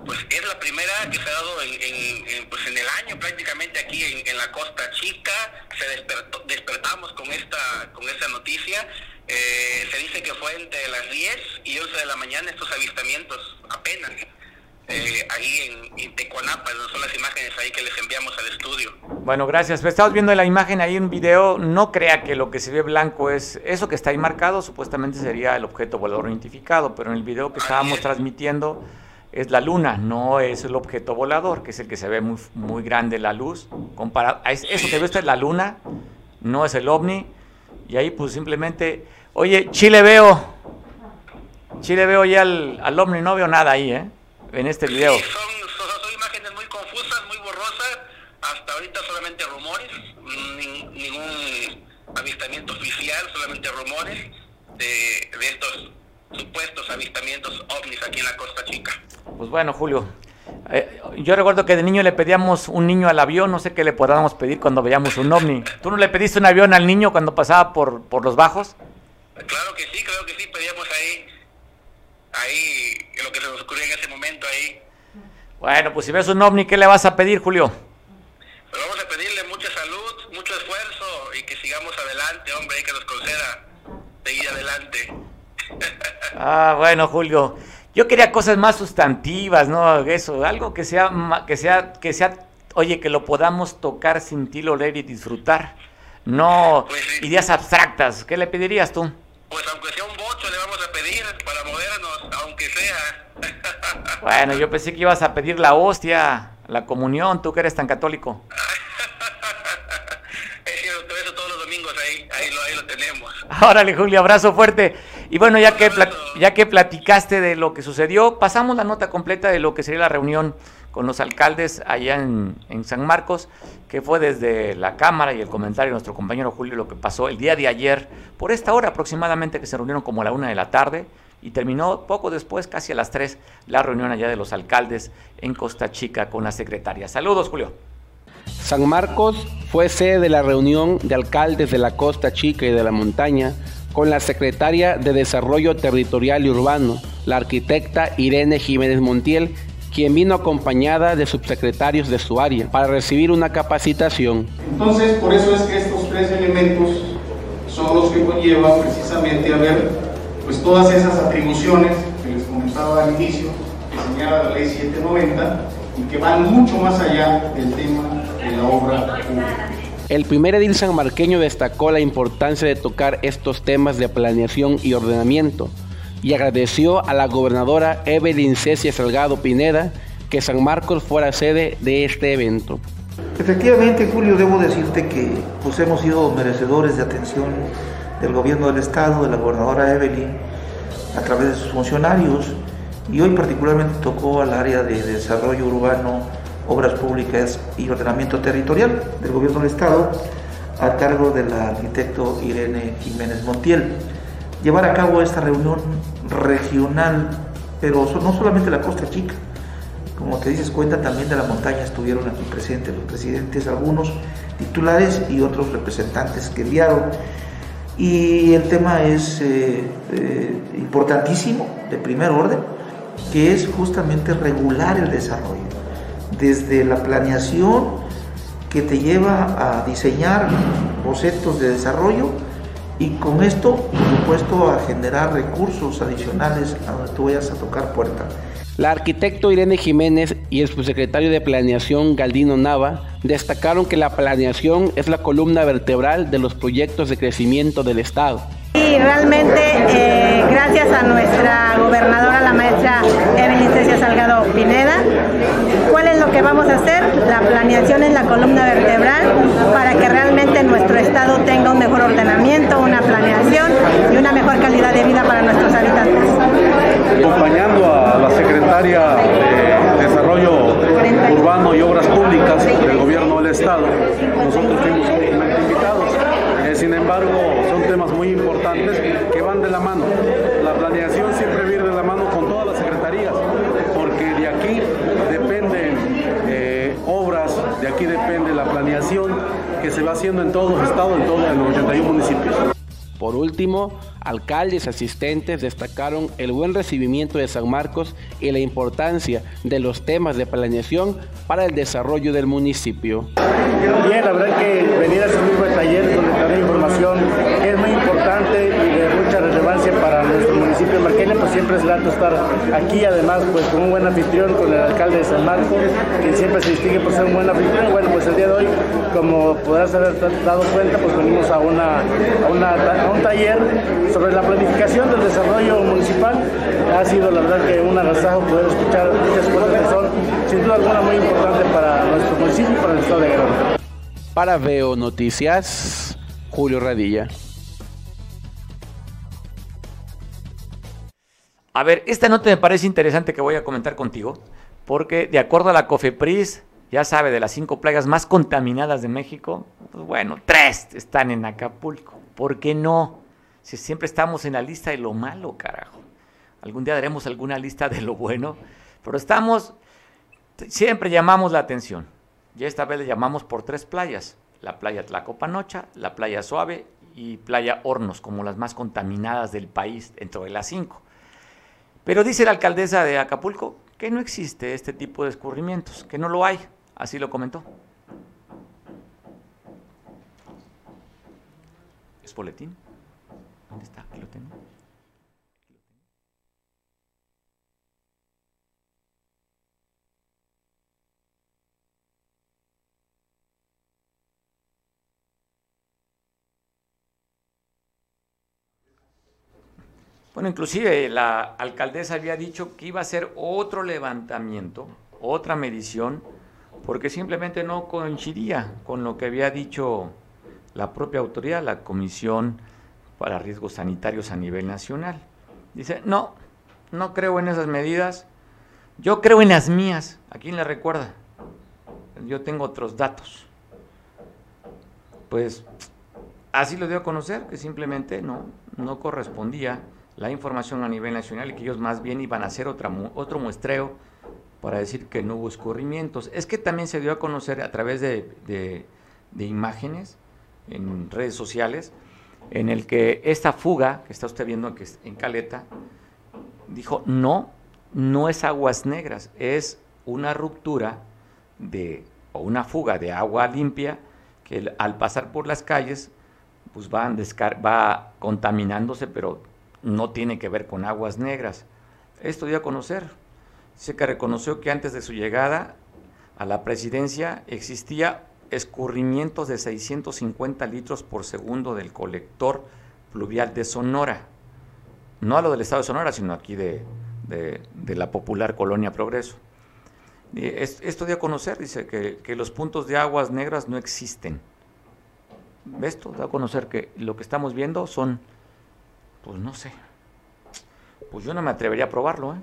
Pues es la primera que se ha dado en, en- en, pues en el año prácticamente aquí en, en la Costa Chica. Se despertó, despertamos con esta con esta noticia. Eh, se dice que fue entre las 10 y 11 de la mañana estos avistamientos, apenas. Eh, ahí en, en Tecuanapa, son las imágenes ahí que les enviamos al estudio. Bueno, gracias. Pues estamos viendo la imagen ahí en video. No crea que lo que se ve blanco es eso que está ahí marcado. Supuestamente sería el objeto volador identificado, pero en el video que estábamos es. transmitiendo es la luna, no es el objeto volador, que es el que se ve muy, muy grande la luz. Comparado, eso que ve usted es la luna, no es el ovni. Y ahí pues simplemente, oye, Chile veo, Chile veo ya al, al ovni, no veo nada ahí, ¿eh? En este video. Sí, son, son, son imágenes muy confusas, muy borrosas, hasta ahorita solamente rumores, ningún avistamiento oficial, solamente rumores de, de estos supuestos avistamientos ovnis aquí en la Costa Chica. Pues bueno, Julio, eh, yo recuerdo que de niño le pedíamos un niño al avión, no sé qué le podamos pedir cuando veíamos un ovni. ¿Tú no le pediste un avión al niño cuando pasaba por, por los bajos? Claro que sí, claro que sí, pedíamos ahí, ahí, lo que se nos ocurrió en ese momento ahí. Bueno, pues si ves un ovni, ¿qué le vas a pedir, Julio? Pues vamos a pedirle mucha salud, mucho esfuerzo y que sigamos adelante, hombre, y que nos conceda seguir adelante. ah, bueno, Julio. Yo quería cosas más sustantivas, ¿no? Eso, algo que sea, que sea, que sea, oye, que lo podamos tocar, sentir, oler y disfrutar. No Pues sí. ideas abstractas. ¿Qué le pedirías tú? Pues aunque sea un bocho le vamos a pedir para movernos, aunque sea. Bueno, yo pensé que ibas a pedir la hostia, la comunión, tú que eres tan católico. es cierto, eso todos los domingos ahí, ahí lo, ahí lo tenemos. Órale, Julio, abrazo fuerte. Y bueno, ya que, ya que platicaste de lo que sucedió, pasamos la nota completa de lo que sería la reunión con los alcaldes allá en, en San Marcos, que fue desde la Cámara y el comentario de nuestro compañero Julio, lo que pasó el día de ayer, por esta hora aproximadamente, que se reunieron como a la una de la tarde, y terminó poco después, casi a las tres, la reunión allá de los alcaldes en Costa Chica con la secretaria. Saludos, Julio. San Marcos fue sede de la reunión de alcaldes de la Costa Chica y de la Montaña con la secretaria de Desarrollo Territorial y Urbano, la arquitecta Irene Jiménez Montiel, quien vino acompañada de subsecretarios de su área para recibir una capacitación. Entonces, por eso es que estos tres elementos son los que conllevan precisamente a ver pues todas esas atribuciones que les comentaba al inicio, que señala la ley 790 y que van mucho más allá del tema de la obra pública. El primer edil sanmarqueño destacó la importancia de tocar estos temas de planeación y ordenamiento y agradeció a la gobernadora Evelyn Cecia Salgado Pineda que San Marcos fuera sede de este evento. Efectivamente, Julio, debo decirte que pues, hemos sido merecedores de atención del gobierno del estado, de la gobernadora Evelyn, a través de sus funcionarios, y hoy particularmente tocó al área de desarrollo urbano, obras públicas y ordenamiento territorial del gobierno del estado, a cargo del arquitecto Irene Jiménez Montiel. Llevar a cabo esta reunión regional, pero no solamente la Costa Chica, como te dices cuenta, también de la montaña estuvieron aquí presentes los presidentes, algunos titulares y otros representantes que enviaron. Y el tema es eh, eh, importantísimo, de primer orden, que es justamente regular el desarrollo, desde la planeación que te lleva a diseñar bocetos de desarrollo y con esto, por supuesto, a generar recursos adicionales a donde tú vayas a tocar puerta. La arquitecto Irene Jiménez y el subsecretario de Planeación Galdino Nava destacaron que la planeación es la columna vertebral de los proyectos de crecimiento del Estado. Y realmente, eh, gracias a nuestra gobernadora, la maestra Evelyn Salgado Pineda, ¿cuál es lo que vamos a hacer? La planeación es la columna vertebral para que realmente nuestro estado tenga un mejor ordenamiento, una planeación y una mejor calidad de vida para nuestros habitantes. Acompañando a la secretaria de Desarrollo Urbano y Obras Públicas del Gobierno del Estado, nosotros fuimos invitados. Eh, sin embargo, son temas muy importantes que van de la mano. La planeación siempre viene de la mano con todas las secretarías, porque de aquí dependen eh, obras, de aquí depende la planeación que se va haciendo en todos los estados, en todos los 81 municipios. Por último, alcaldes asistentes destacaron el buen recibimiento de San Marcos y la importancia de los temas de planeación para el desarrollo del municipio. Bien, la verdad que venir a este mismo taller donde da información que es muy importante y de mucha relevancia para nuestro municipio de pues siempre es grato estar aquí, además pues con un buen anfitrión, con el alcalde de San Marcos, que siempre se distingue por ser un buen anfitrión. Bueno, pues el día de hoy, como podrás haber dado cuenta, pues venimos a, una, a, una, a un taller sobre la planificación del desarrollo municipal. Ha sido la verdad que un agasajo poder escuchar muchas cosas que son sin duda alguna muy importantes para nuestro municipio y para el estado de Guerrero. Para Veo Noticias, Julio Radilla. A ver, esta nota me parece interesante que voy a comentar contigo, porque de acuerdo a la COFEPRIS, ya sabe, de las cinco playas más contaminadas de México, pues bueno, tres están en Acapulco. ¿Por qué no? Si siempre estamos en la lista de lo malo, carajo. Algún día daremos alguna lista de lo bueno, pero estamos, siempre llamamos la atención. Y esta vez le llamamos por tres playas. La playa Tlacopanocha, la playa Suave y playa Hornos, como las más contaminadas del país dentro de las cinco. Pero dice la alcaldesa de Acapulco que no existe este tipo de escurrimientos, que no lo hay. Así lo comentó. ¿Es boletín? ¿Dónde está? Aquí lo tengo. Bueno, inclusive la alcaldesa había dicho que iba a hacer otro levantamiento, otra medición, porque simplemente no coincidía con lo que había dicho la propia autoridad, la Comisión para Riesgos Sanitarios a nivel nacional. Dice, no, no creo en esas medidas, yo creo en las mías. ¿A quién le recuerda? Yo tengo otros datos. Pues así lo dio a conocer, que simplemente no, no correspondía la información a nivel nacional y que ellos más bien iban a hacer otra, otro muestreo para decir que no hubo escurrimientos. Es que también se dio a conocer a través de, de, imágenes en redes sociales, en el que esta fuga que está usted viendo que en Caleta, dijo, no, no es aguas negras, es una ruptura de, o una fuga de agua limpia que al pasar por las calles, pues va, va contaminándose, pero no tiene que ver con aguas negras. Esto dio a conocer. Que reconoció que antes de su llegada a la presidencia existía escurrimientos de 650 litros por segundo del colector pluvial de Sonora. No a lo del estado de Sonora, sino aquí de, la popular colonia Progreso. esto dio a conocer, dice, que, que, los puntos de aguas negras no existen. Esto da a conocer que lo que estamos viendo son pues no sé. Pues yo no me atrevería a probarlo, ¿eh?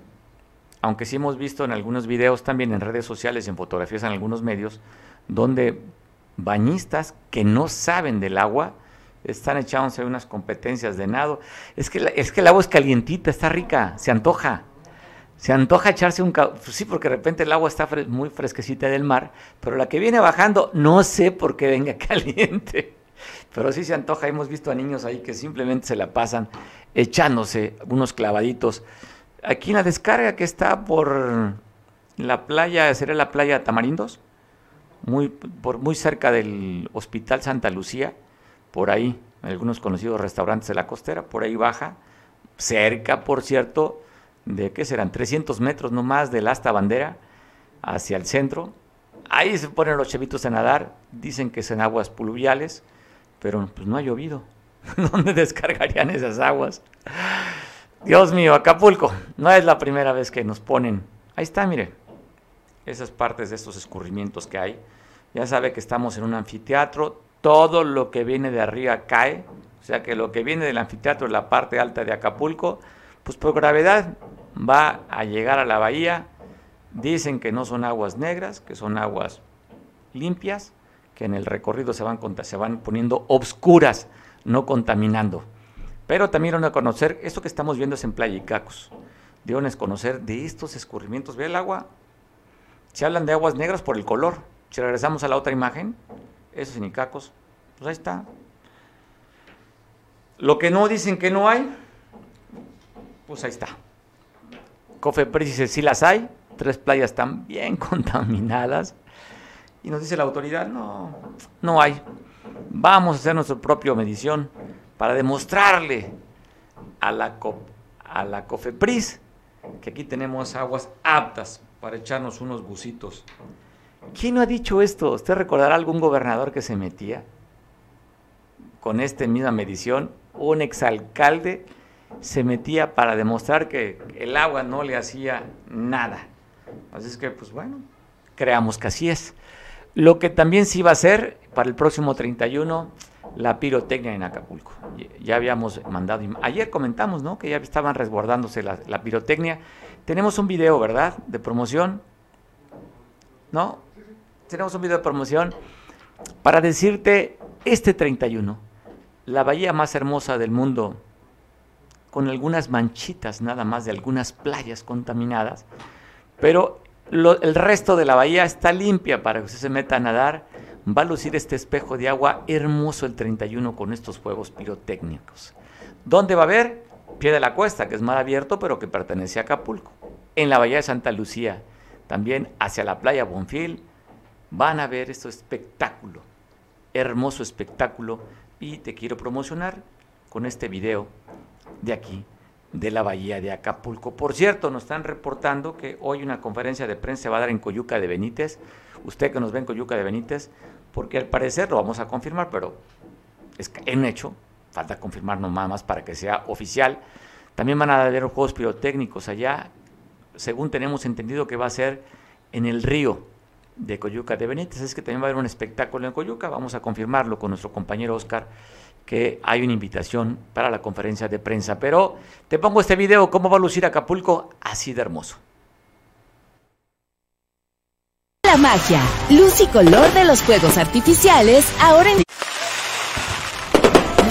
Aunque sí hemos visto en algunos videos también en redes sociales, en fotografías en algunos medios, donde bañistas que no saben del agua están echándose unas competencias de nado. Es que, es que el agua es calientita, está rica, se antoja. Se antoja echarse un... Pues sí, porque de repente el agua está muy fresquecita del mar, pero la que viene bajando no sé por qué venga caliente. Pero sí se antoja, hemos visto a niños ahí que simplemente se la pasan echándose unos clavaditos. Aquí en la descarga que está por la playa, sería la playa Tamarindos, muy, por, muy cerca del Hospital Santa Lucía, por ahí, algunos conocidos restaurantes de la costera, por ahí baja, cerca, por cierto, de qué serán 300 metros no más del asta bandera hacia el centro. Ahí se ponen los chevitos a nadar, dicen que son aguas pluviales, pero pues no ha llovido. ¿Dónde descargarían esas aguas? Dios mío, Acapulco, no es la primera vez que nos ponen. Ahí está, mire, esas partes de estos escurrimientos que hay. Ya sabe que estamos en un anfiteatro, todo lo que viene de arriba cae, o sea que lo que viene del anfiteatro, la parte alta de Acapulco, pues por gravedad va a llegar a la bahía. Dicen que no son aguas negras, que son aguas limpias, en el recorrido se van, se van poniendo obscuras, no contaminando. Pero también van a conocer, esto que estamos viendo es en Playa Icacos, deben conocer de estos escurrimientos. ¿Ve el agua? Se hablan de aguas negras por el color. Si regresamos a la otra imagen, eso es en Icacos, pues ahí está. Lo que no dicen que no hay, pues ahí está. Cofepris dice, sí las hay, tres playas están bien contaminadas, y nos dice la autoridad, no, no hay. Vamos a hacer nuestra propia medición para demostrarle a la, a la COFEPRIS, que aquí tenemos aguas aptas para echarnos unos bucitos. ¿Quién no ha dicho esto? ¿Usted recordará algún gobernador que se metía con esta misma medición? Un exalcalde se metía para demostrar que el agua no le hacía nada. Así es que, pues bueno, creamos que así es. Lo que también sí va a ser para el próximo 31, la pirotecnia en Acapulco. Ya habíamos mandado, ayer comentamos, ¿no? Que ya estaban resguardándose la, la pirotecnia. Tenemos un video, ¿verdad? De promoción. ¿No? Tenemos un video de promoción para decirte, este 31, la bahía más hermosa del mundo, con algunas manchitas nada más de algunas playas contaminadas, pero el resto de la bahía está limpia para que usted se meta a nadar. Va a lucir este espejo de agua hermoso el 31 con estos juegos pirotécnicos. ¿Dónde va a haber? Pie de la Cuesta, que es mar abierto, pero que pertenece a Acapulco. En la bahía de Santa Lucía, también hacia la playa Bonfil, van a ver este espectáculo, hermoso espectáculo, y te quiero promocionar con este video de aquí, de la bahía de Acapulco. Por cierto, nos están reportando que hoy una conferencia de prensa va a dar en Coyuca de Benítez. Usted que nos ve en Coyuca de Benítez, porque al parecer lo vamos a confirmar, pero es un hecho, falta confirmarnos nada más para que sea oficial. También van a haber juegos pirotécnicos allá, según tenemos entendido que va a ser en el río de Coyuca de Benítez. Es que también va a haber un espectáculo en Coyuca, vamos a confirmarlo con nuestro compañero Oscar que hay una invitación para la conferencia de prensa. Pero te pongo este video, cómo va a lucir Acapulco, así de hermoso. La magia, luz y color de los fuegos artificiales, ahora en...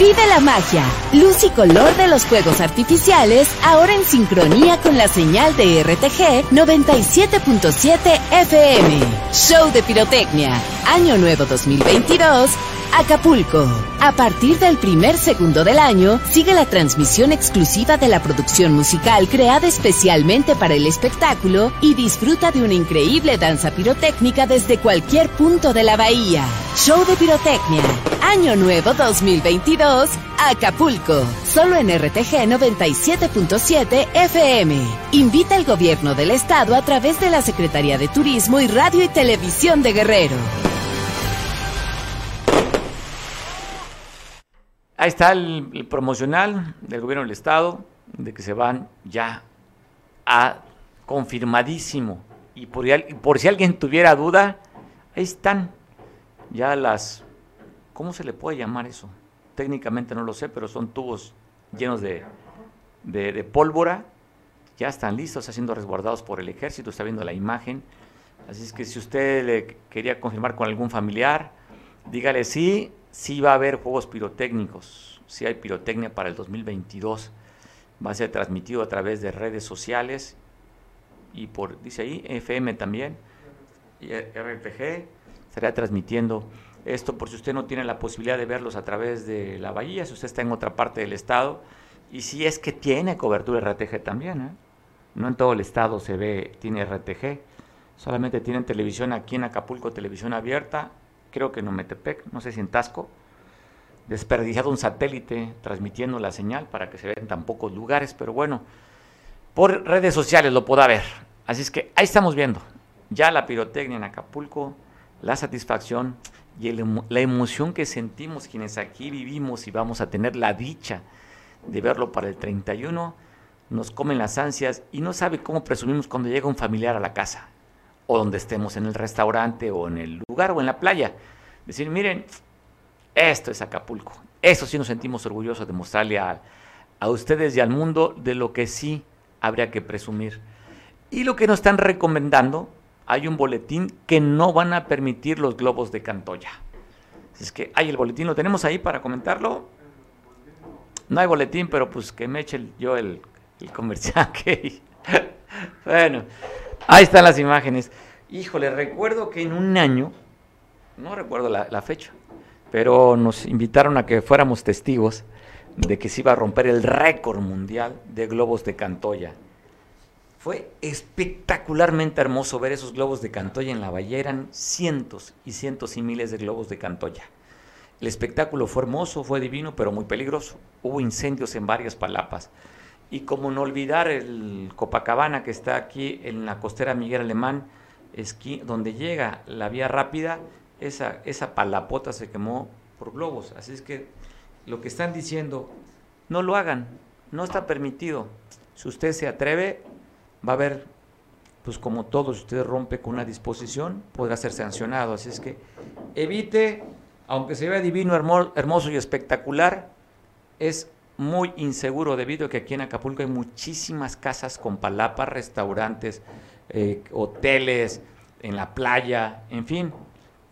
Vive la magia, luz y color de los fuegos artificiales, ahora en sincronía con la señal de RTG 97.7 FM. Show de pirotecnia, año nuevo 2022 Acapulco. A partir del primer segundo del año, sigue la transmisión exclusiva de la producción musical creada especialmente para el espectáculo y disfruta de una increíble danza pirotécnica desde cualquier punto de la bahía. Show de pirotecnia. Año Nuevo 2022. Acapulco. Solo en RTG 97.7 FM. Invita al gobierno del estado a través de la Secretaría de Turismo y Radio y Televisión de Guerrero. Ahí está el, promocional del gobierno del estado, de que se van ya a confirmadísimo. Y por, por si alguien tuviera duda, ahí están ya las, ¿cómo se le puede llamar eso? Técnicamente no lo sé, pero son tubos llenos de, pólvora, ya están listos, siendo resguardados por el ejército, está viendo la imagen. Así es que si usted le quería confirmar con algún familiar, dígale sí, sí va a haber juegos pirotécnicos, sí hay pirotecnia para el 2022, va a ser transmitido a través de redes sociales y por, dice ahí, FM también, y RPG, estará transmitiendo esto por si usted no tiene la posibilidad de verlos a través de la bahía, si usted está en otra parte del estado, y si es que tiene cobertura RTG también, ¿eh? no en todo el estado se ve, tiene RTG, solamente tienen televisión aquí en Acapulco, televisión abierta, creo que en Ometepec, no sé si en Tasco, desperdiciado un satélite transmitiendo la señal para que se vea en tan pocos lugares, pero bueno, por redes sociales lo pueda ver. Así es que ahí estamos viendo ya la pirotecnia en Acapulco, la satisfacción y la emoción que sentimos quienes aquí vivimos y vamos a tener la dicha de verlo para el 31, nos comen las ansias y no sabe cómo presumimos cuando llega un familiar a la casa o donde estemos en el restaurante o en el lugar o en la playa. Decir, miren, esto es Acapulco. Eso sí nos sentimos orgullosos de mostrarle a, a ustedes y al mundo de lo que sí habría que presumir. Y lo que nos están recomendando, hay un boletín que no van a permitir los globos de Cantoya. Es que hay el boletín, lo tenemos ahí para comentarlo. No hay boletín, pero pues que me eche yo el, el comercial bueno, Ahí están las imágenes. Híjole, recuerdo que en un año, no recuerdo la, fecha, pero nos invitaron a que fuéramos testigos de que se iba a romper el récord mundial de globos de Cantoya. Fue espectacularmente hermoso ver esos globos de Cantoya en la bahía. Eran cientos y cientos y miles de globos de Cantoya. El espectáculo fue hermoso, fue divino, pero muy peligroso. Hubo incendios en varias palapas. Y como no olvidar el Copacabana que está aquí en la costera Miguel Alemán, esquí, donde llega la vía rápida, esa, esa palapota se quemó por globos. Así es que lo que están diciendo, no lo hagan, no está permitido. Si usted se atreve, va a haber, pues como todo, si usted rompe con una disposición, podrá ser sancionado. Así es que evite, aunque se vea divino, hermoso y espectacular, es muy inseguro debido a que aquí en Acapulco hay muchísimas casas con palapas, restaurantes, eh, hoteles, en la playa, en fin,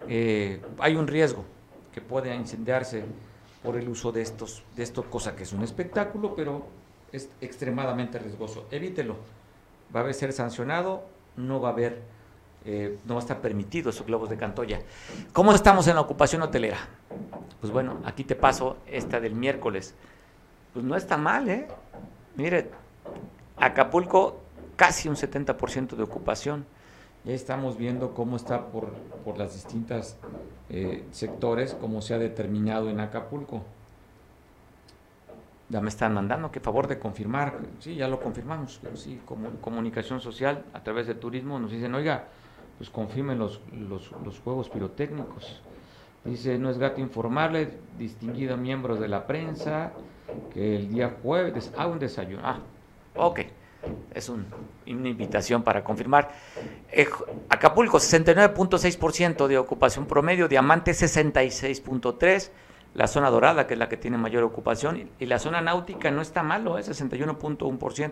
eh, hay un riesgo que puede incendiarse por el uso de estos, de esto, cosa que es un espectáculo, pero es extremadamente riesgoso. Evítelo. Va a ser sancionado, no va a haber, eh, no va a estar permitido esos globos de Cantoya. ¿Cómo estamos en la ocupación hotelera? Pues bueno, aquí te paso esta del miércoles pues no está mal, ¿eh? Mire, Acapulco casi un 70% de ocupación. Ya estamos viendo cómo está por, por las distintas eh, sectores, cómo se ha determinado en Acapulco. Ya me están mandando, que favor de confirmar. Sí, ya lo confirmamos. Sí, como comunicación social a través de turismo nos dicen, oiga, pues confirmen los, los, los juegos pirotécnicos. Dice, no es gato informarle, distinguido miembros de la prensa, que el día jueves haga un desayuno. Ah, ok. Es una invitación para confirmar. Eh, Acapulco, 69.6% de ocupación promedio, Diamante 66.3%, la zona dorada, que es la que tiene mayor ocupación, y la zona náutica no está malo, es 61.1%.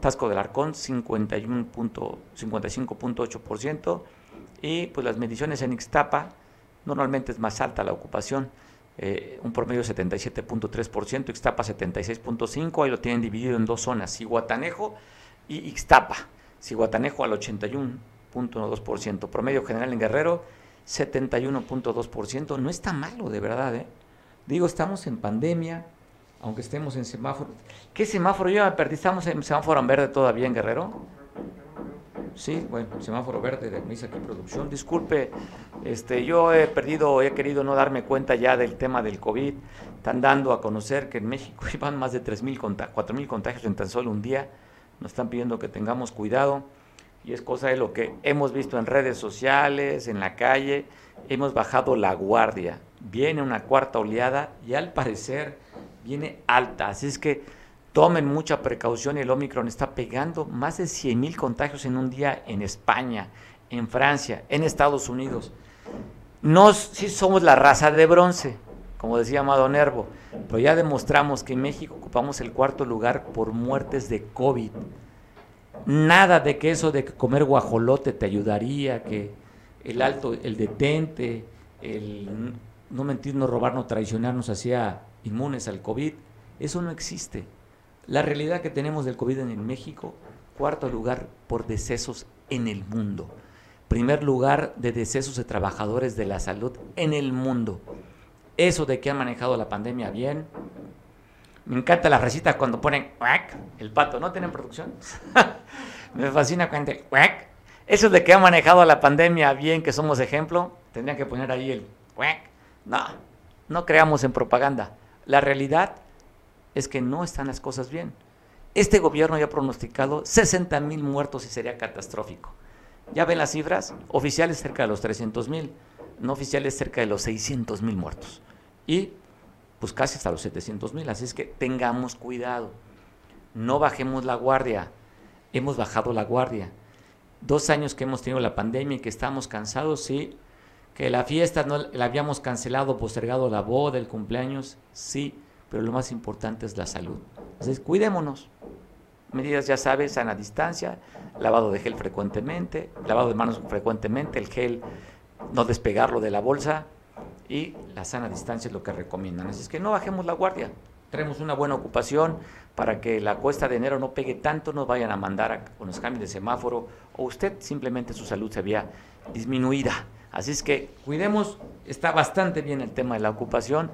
Tasco del Arcón, 55.8%, y pues las mediciones en Ixtapa, normalmente es más alta la ocupación, eh, un promedio de 77.3%, Ixtapa 76.5%, ahí lo tienen dividido en dos zonas, Ciguatanejo y Ixtapa. Ciguatanejo al 81.2%, promedio general en Guerrero 71.2%, no está malo de verdad, ¿eh? Digo, estamos en pandemia, aunque estemos en semáforo. ¿Qué semáforo? Yo me perdí, estamos en semáforo en verde todavía en Guerrero. Sí, bueno, semáforo verde de dice aquí producción. Disculpe, este, yo he perdido, he querido no darme cuenta ya del tema del COVID. Están dando a conocer que en México iban más de 3.000, 4.000 contagios en tan solo un día. Nos están pidiendo que tengamos cuidado y es cosa de lo que hemos visto en redes sociales, en la calle. Hemos bajado la guardia. Viene una cuarta oleada y al parecer viene alta. Así es que tomen mucha precaución, el Omicron está pegando más de 100 mil contagios en un día en España, en Francia, en Estados Unidos. Nos, sí somos la raza de bronce, como decía Amado Nervo, pero ya demostramos que en México ocupamos el cuarto lugar por muertes de COVID. Nada de que eso de comer guajolote te ayudaría, que el alto, el detente, el no mentir, no robar, no traicionar nos hacía inmunes al COVID. Eso no existe. La realidad que tenemos del COVID en México, cuarto lugar por decesos en el mundo. Primer lugar de decesos de trabajadores de la salud en el mundo. Eso de que han manejado la pandemia bien. Me encanta la recita cuando ponen el pato. ¿No tienen producción? Me fascina cuando Eso de que han manejado la pandemia bien, que somos ejemplo, tendrían que poner ahí el No, no creamos en propaganda. La realidad es que no están las cosas bien. Este gobierno ya ha pronosticado 60 mil muertos y sería catastrófico. Ya ven las cifras, oficiales cerca de los 300 mil, no oficiales cerca de los 600 mil muertos. Y pues casi hasta los 700 mil. Así es que tengamos cuidado. No bajemos la guardia. Hemos bajado la guardia. Dos años que hemos tenido la pandemia y que estamos cansados, sí. Que la fiesta no la habíamos cancelado, postergado la boda, el cumpleaños, sí pero lo más importante es la salud. Entonces, cuidémonos. Medidas, ya sabes, sana distancia, lavado de gel frecuentemente, lavado de manos frecuentemente, el gel no despegarlo de la bolsa y la sana distancia es lo que recomiendan. Así es que no bajemos la guardia, traemos una buena ocupación para que la cuesta de enero no pegue tanto, nos vayan a mandar a, o nos cambien de semáforo o usted simplemente su salud se vea disminuida. Así es que cuidemos, está bastante bien el tema de la ocupación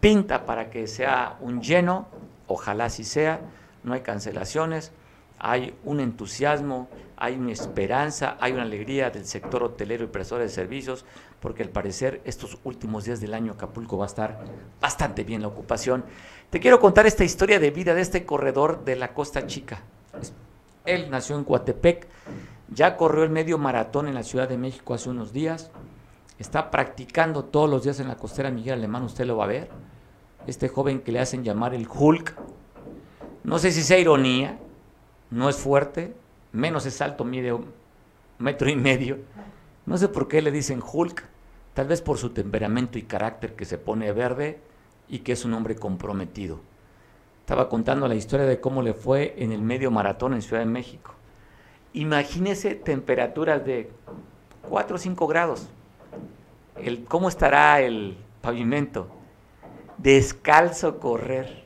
pinta para que sea un lleno, ojalá así sea, no hay cancelaciones hay un entusiasmo, hay una esperanza, hay una alegría del sector hotelero y prestador de servicios, porque al parecer estos últimos días del año Acapulco va a estar bastante bien la ocupación. Te quiero contar esta historia de vida de este corredor de la Costa Chica. Él nació en Coatepec, ya corrió el medio maratón en la Ciudad de México hace unos días, está practicando todos los días en la costera Miguel Alemán, usted lo va a ver. Este joven que le hacen llamar el Hulk, no sé si sea ironía, no es fuerte, menos es alto, mide un metro y medio. No sé por qué le dicen Hulk, tal vez por su temperamento y carácter que se pone verde y que es un hombre comprometido. Estaba contando la historia de cómo le fue en el medio maratón en Ciudad de México. Imagínese temperaturas de 4 o 5 grados. ¿Cómo estará el pavimento? Descalzo correr.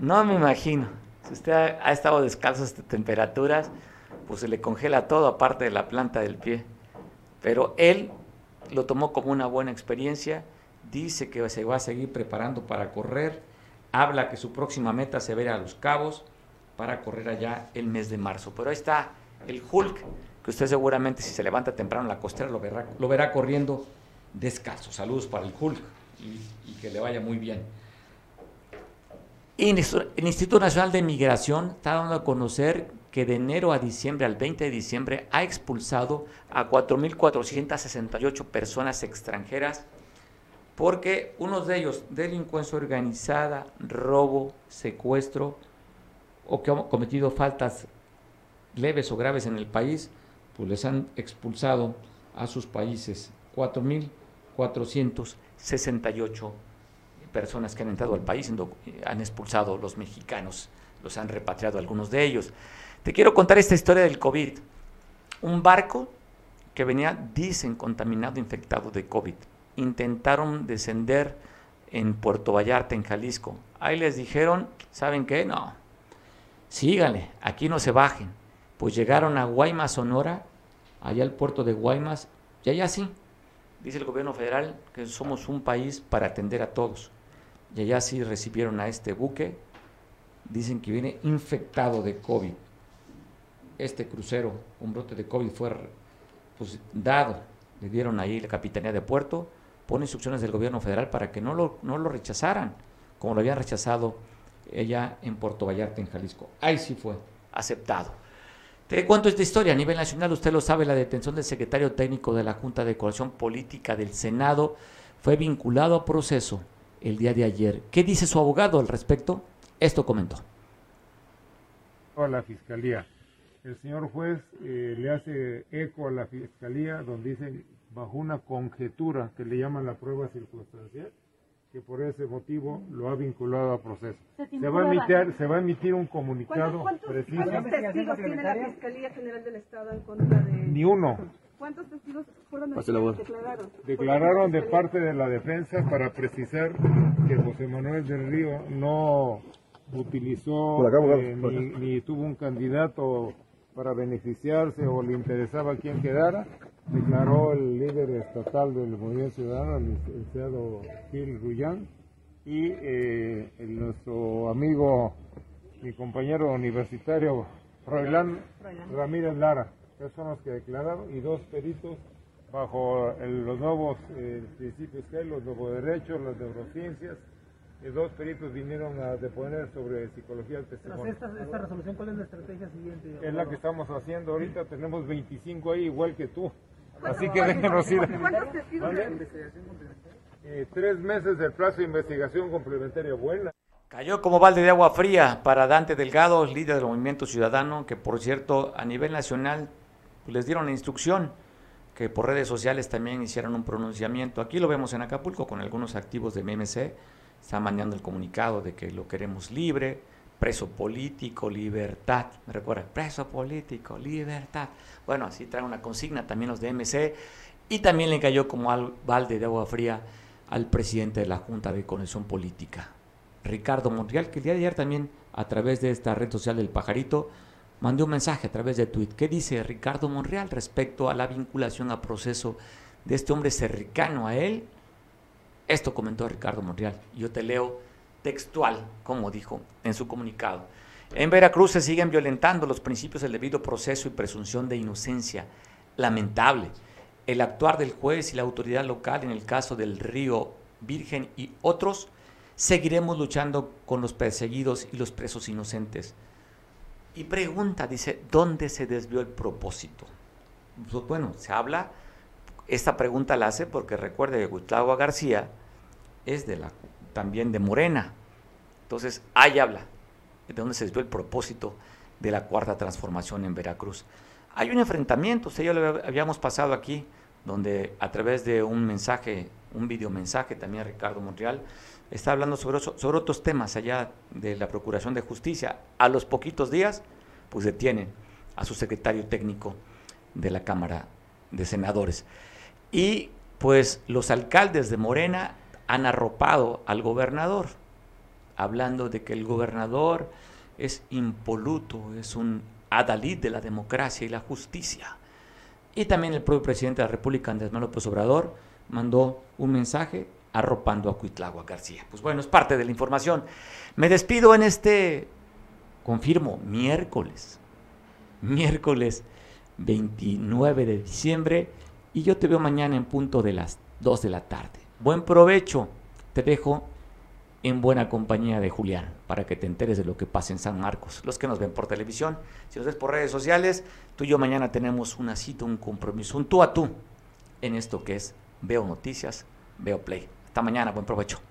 No me imagino. Si usted ha, estado descalzo a estas temperaturas, pues se le congela todo aparte de la planta del pie. Pero él lo tomó como una buena experiencia, dice que se va a seguir preparando para correr, habla que su próxima meta se verá a Los Cabos para correr allá el mes de marzo. Pero ahí está el Hulk, que usted seguramente si se levanta temprano en la costera lo verá, lo verá corriendo descalzo. Saludos para el Hulk y, que le vaya muy bien. El Instituto Nacional de Migración está dando a conocer que de enero a diciembre, al 20 de diciembre, ha expulsado a 4.468 personas extranjeras porque unos de ellos, delincuencia organizada, robo, secuestro o que han cometido faltas leves o graves en el país, pues les han expulsado a sus países. 4.468 personas que han entrado al país han expulsado los mexicanos, los han repatriado algunos de ellos. Te quiero contar esta historia del COVID. Un barco que venía, dicen, contaminado, infectado de COVID. Intentaron descender en Puerto Vallarta, en Jalisco. Ahí les dijeron, ¿saben qué? No, síganle, aquí no se bajen. Pues llegaron a Guaymas, Sonora, allá al puerto de Guaymas, y allá sí, dice el gobierno federal que somos un país para atender a todos. Y allá sí recibieron a este buque, dicen que viene infectado de COVID. Este crucero, un brote de COVID fue pues, dado, le dieron ahí la capitanía de puerto, pone instrucciones del gobierno federal para que no lo, no lo rechazaran, como lo habían rechazado ella en Puerto Vallarta, en Jalisco. Ahí sí fue aceptado. Te cuento esta historia. A nivel nacional, usted lo sabe, la detención del secretario técnico de la Junta de Coordinación Política del Senado fue vinculado a proceso el día de ayer. ¿Qué dice su abogado al respecto? Esto comentó. A la Fiscalía. El señor juez eh, le hace eco a la Fiscalía donde dice, bajo una conjetura que le llaman la prueba circunstancial, que por ese motivo lo ha vinculado a proceso. Se, va, a emitir, se va a emitir un comunicado preciso. ¿Cuántos testigos tiene la Fiscalía General del Estado en contra de...? Ni uno. ¿Cuántos testigos fueron declararon? Declararon de parte de la defensa para precisar que José Manuel del Río no utilizó eh, ni, ni tuvo un candidato para beneficiarse o le interesaba a quien quedara, declaró el líder estatal del Movimiento Ciudadano, el licenciado Gil Rullán, y eh, nuestro amigo, mi compañero universitario, Roilán Ramírez Lara. Los que declararon, y dos peritos bajo los nuevos eh, principios que hay, los nuevos derechos, las neurociencias, dos peritos vinieron a deponer sobre psicología del testimonio. Esta, esta, resolución, ¿cuál es la estrategia siguiente? Es la que estamos haciendo ahorita, tenemos 25 ahí igual que tú. Así que déjenos ir. ¿Cuántos testigos de investigación complementaria? tres meses del plazo de investigación complementaria buena. Cayó como balde de agua fría para Dante Delgado, líder del Movimiento Ciudadano, que por cierto a nivel nacional les dieron la instrucción que por redes sociales también hicieron un pronunciamiento. Aquí lo vemos en Acapulco con algunos activos de MMC está mandando el comunicado de que lo queremos libre, preso político, libertad. Me recuerda, preso político, libertad. Bueno, así trae una consigna también los de MC. Y también le cayó como al balde de agua fría al presidente de la Junta de Conexión Política, Ricardo Monreal, que el día de ayer también a través de esta red social del pajarito mandó un mensaje a través de tweet. ¿Qué dice Ricardo Monreal respecto a la vinculación a proceso de este hombre cercano a él esto comentó Ricardo Monreal. Yo te leo textual, como dijo en su comunicado. En Veracruz se siguen violentando los principios del debido proceso y presunción de inocencia. Lamentable. El actuar del juez y la autoridad local en el caso del río Virgen y otros, seguiremos luchando con los perseguidos y los presos inocentes. Y pregunta, dice, ¿dónde se desvió el propósito? Pues bueno, se habla, esta pregunta la hace porque recuerde que Gustavo García es de la, también de Morena. Entonces, ahí habla de dónde se desvió el propósito de la cuarta transformación en Veracruz. Hay un enfrentamiento, usted ya lo habíamos pasado aquí, donde a través de un mensaje, un videomensaje también Ricardo Montreal, está hablando sobre, sobre otros temas allá de la Procuración de Justicia. A los poquitos días, pues detienen a su secretario técnico de la Cámara de Senadores. Y pues los alcaldes de Morena han arropado al gobernador, hablando de que el gobernador es impoluto, es un adalid de la democracia y la justicia. Y también el propio presidente de la República, Andrés Manuel López Obrador, mandó un mensaje arropando a Cuitlagua García. Pues bueno, es parte de la información. Me despido en este, confirmo, miércoles. Miércoles 29 de diciembre. Y yo te veo mañana en punto de las 2 de la tarde. Buen provecho. Te dejo en buena compañía de Julián para que te enteres de lo que pasa en San Marcos. Los que nos ven por televisión, si nos ves por redes sociales, tú y yo mañana tenemos una cita, un compromiso, un tú a tú en esto que es Veo Noticias, Veo Play. Hasta mañana, buen provecho.